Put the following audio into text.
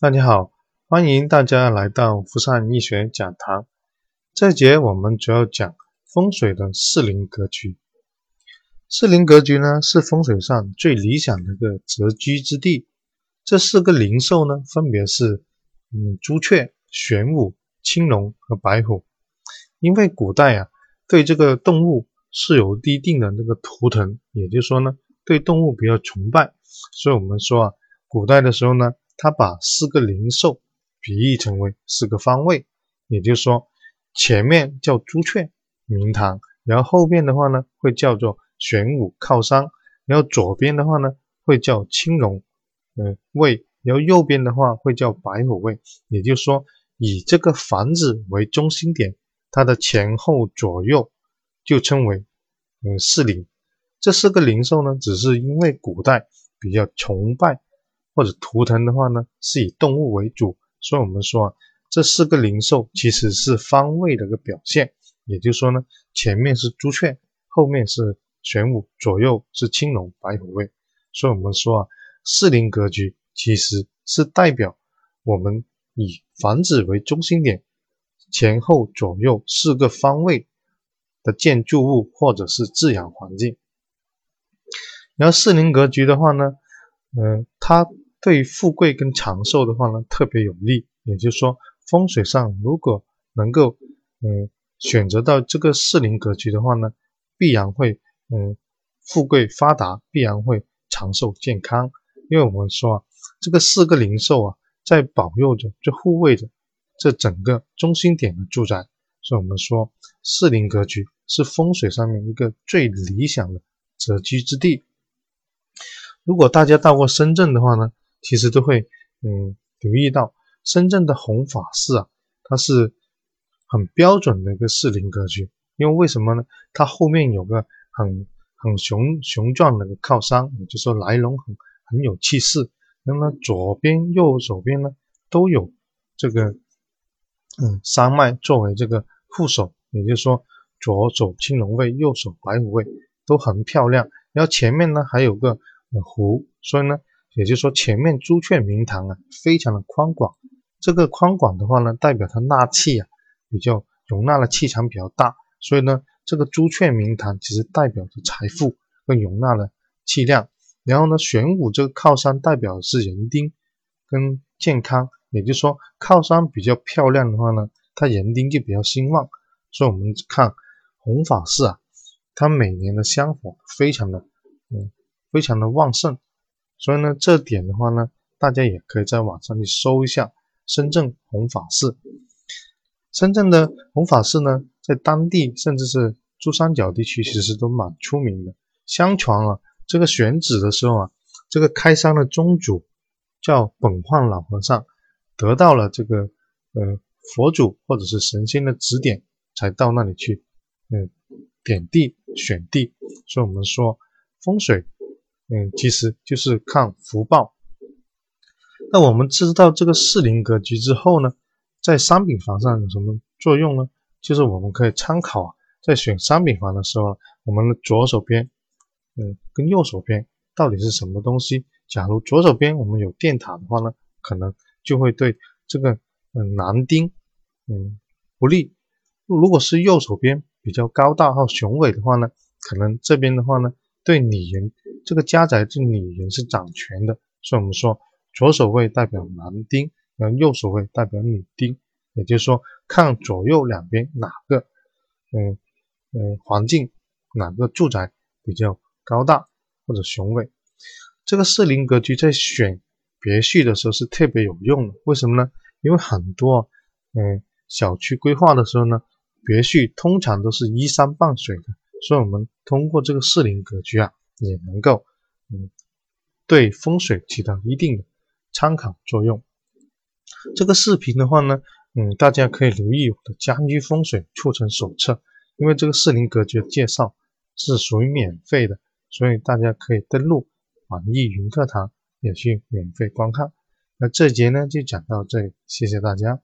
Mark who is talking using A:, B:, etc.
A: 大家好，欢迎大家来到福善易学讲堂。这节我们主要讲风水的四邻格局。四邻格局呢，是风水上最理想的一个择居之地。这四个灵兽呢，分别是嗯朱雀、玄武、青龙和白虎。因为古代啊，对这个动物是有一定的那个图腾，也就是说呢，对动物比较崇拜，所以我们说啊，古代的时候呢，他把四个灵兽比喻成为四个方位，也就是说，前面叫朱雀明堂，然后后边的话呢，会叫做。玄武靠山，然后左边的话呢会叫青龙，嗯位，然后右边的话会叫白虎位。也就是说，以这个房子为中心点，它的前后左右就称为嗯四灵。这四个灵兽呢，只是因为古代比较崇拜或者图腾的话呢是以动物为主，所以我们说啊，这四个灵兽其实是方位的一个表现。也就是说呢，前面是朱雀，后面是。玄武左右是青龙白虎位，所以我们说啊，四灵格局其实是代表我们以房子为中心点，前后左右四个方位的建筑物或者是自然环境。然后四灵格局的话呢，嗯，它对富贵跟长寿的话呢特别有利。也就是说，风水上如果能够嗯选择到这个四邻格局的话呢，必然会。嗯，富贵发达必然会长寿健康，因为我们说啊，这个四个灵兽啊，在保佑着、就护卫着这整个中心点的住宅，所以我们说四邻格局是风水上面一个最理想的择居之地。如果大家到过深圳的话呢，其实都会嗯留意到深圳的弘法寺啊，它是很标准的一个四邻格局，因为为什么呢？它后面有个。很很雄雄壮的一个靠山，也就是说来龙很很有气势。那么左边、右手边呢都有这个嗯山脉作为这个副手，也就是说左手青龙位，右手白虎位都很漂亮。然后前面呢还有个呃湖，所以呢也就是说前面朱雀明堂啊非常的宽广。这个宽广的话呢代表它纳气啊比较容纳的气场比较大，所以呢。这个朱雀明堂其实代表着财富跟容纳的气量，然后呢，玄武这个靠山代表的是人丁跟健康，也就是说靠山比较漂亮的话呢，它人丁就比较兴旺。所以我们看弘法寺啊，它每年的香火非常的嗯非常的旺盛，所以呢这点的话呢，大家也可以在网上去搜一下深圳弘法寺。深圳的弘法寺呢。在当地，甚至是珠三角地区，其实都蛮出名的。相传啊，这个选址的时候啊，这个开山的宗主叫本焕老和尚，得到了这个呃佛祖或者是神仙的指点，才到那里去嗯点地选地。所以我们说风水，嗯，其实就是看福报。那我们知道这个四邻格局之后呢，在商品房上有什么作用呢？就是我们可以参考啊，在选商品房的时候，我们的左手边，嗯，跟右手边到底是什么东西？假如左手边我们有电塔的话呢，可能就会对这个嗯男丁嗯不利。如果是右手边比较高大和雄伟的话呢，可能这边的话呢，对女人这个家宅这女人是掌权的。所以我们说左手位代表男丁，然后右手位代表女丁。也就是说，看左右两边哪个，嗯嗯，环境哪个住宅比较高大或者雄伟。这个四邻格局在选别墅的时候是特别有用的。为什么呢？因为很多嗯小区规划的时候呢，别墅通常都是依山傍水的，所以我们通过这个四邻格局啊，也能够嗯对风水起到一定的参考作用。这个视频的话呢。嗯，大家可以留意我的家居风水促成手册，因为这个四邻格局的介绍是属于免费的，所以大家可以登录网易云课堂也去免费观看。那这节呢就讲到这里，谢谢大家。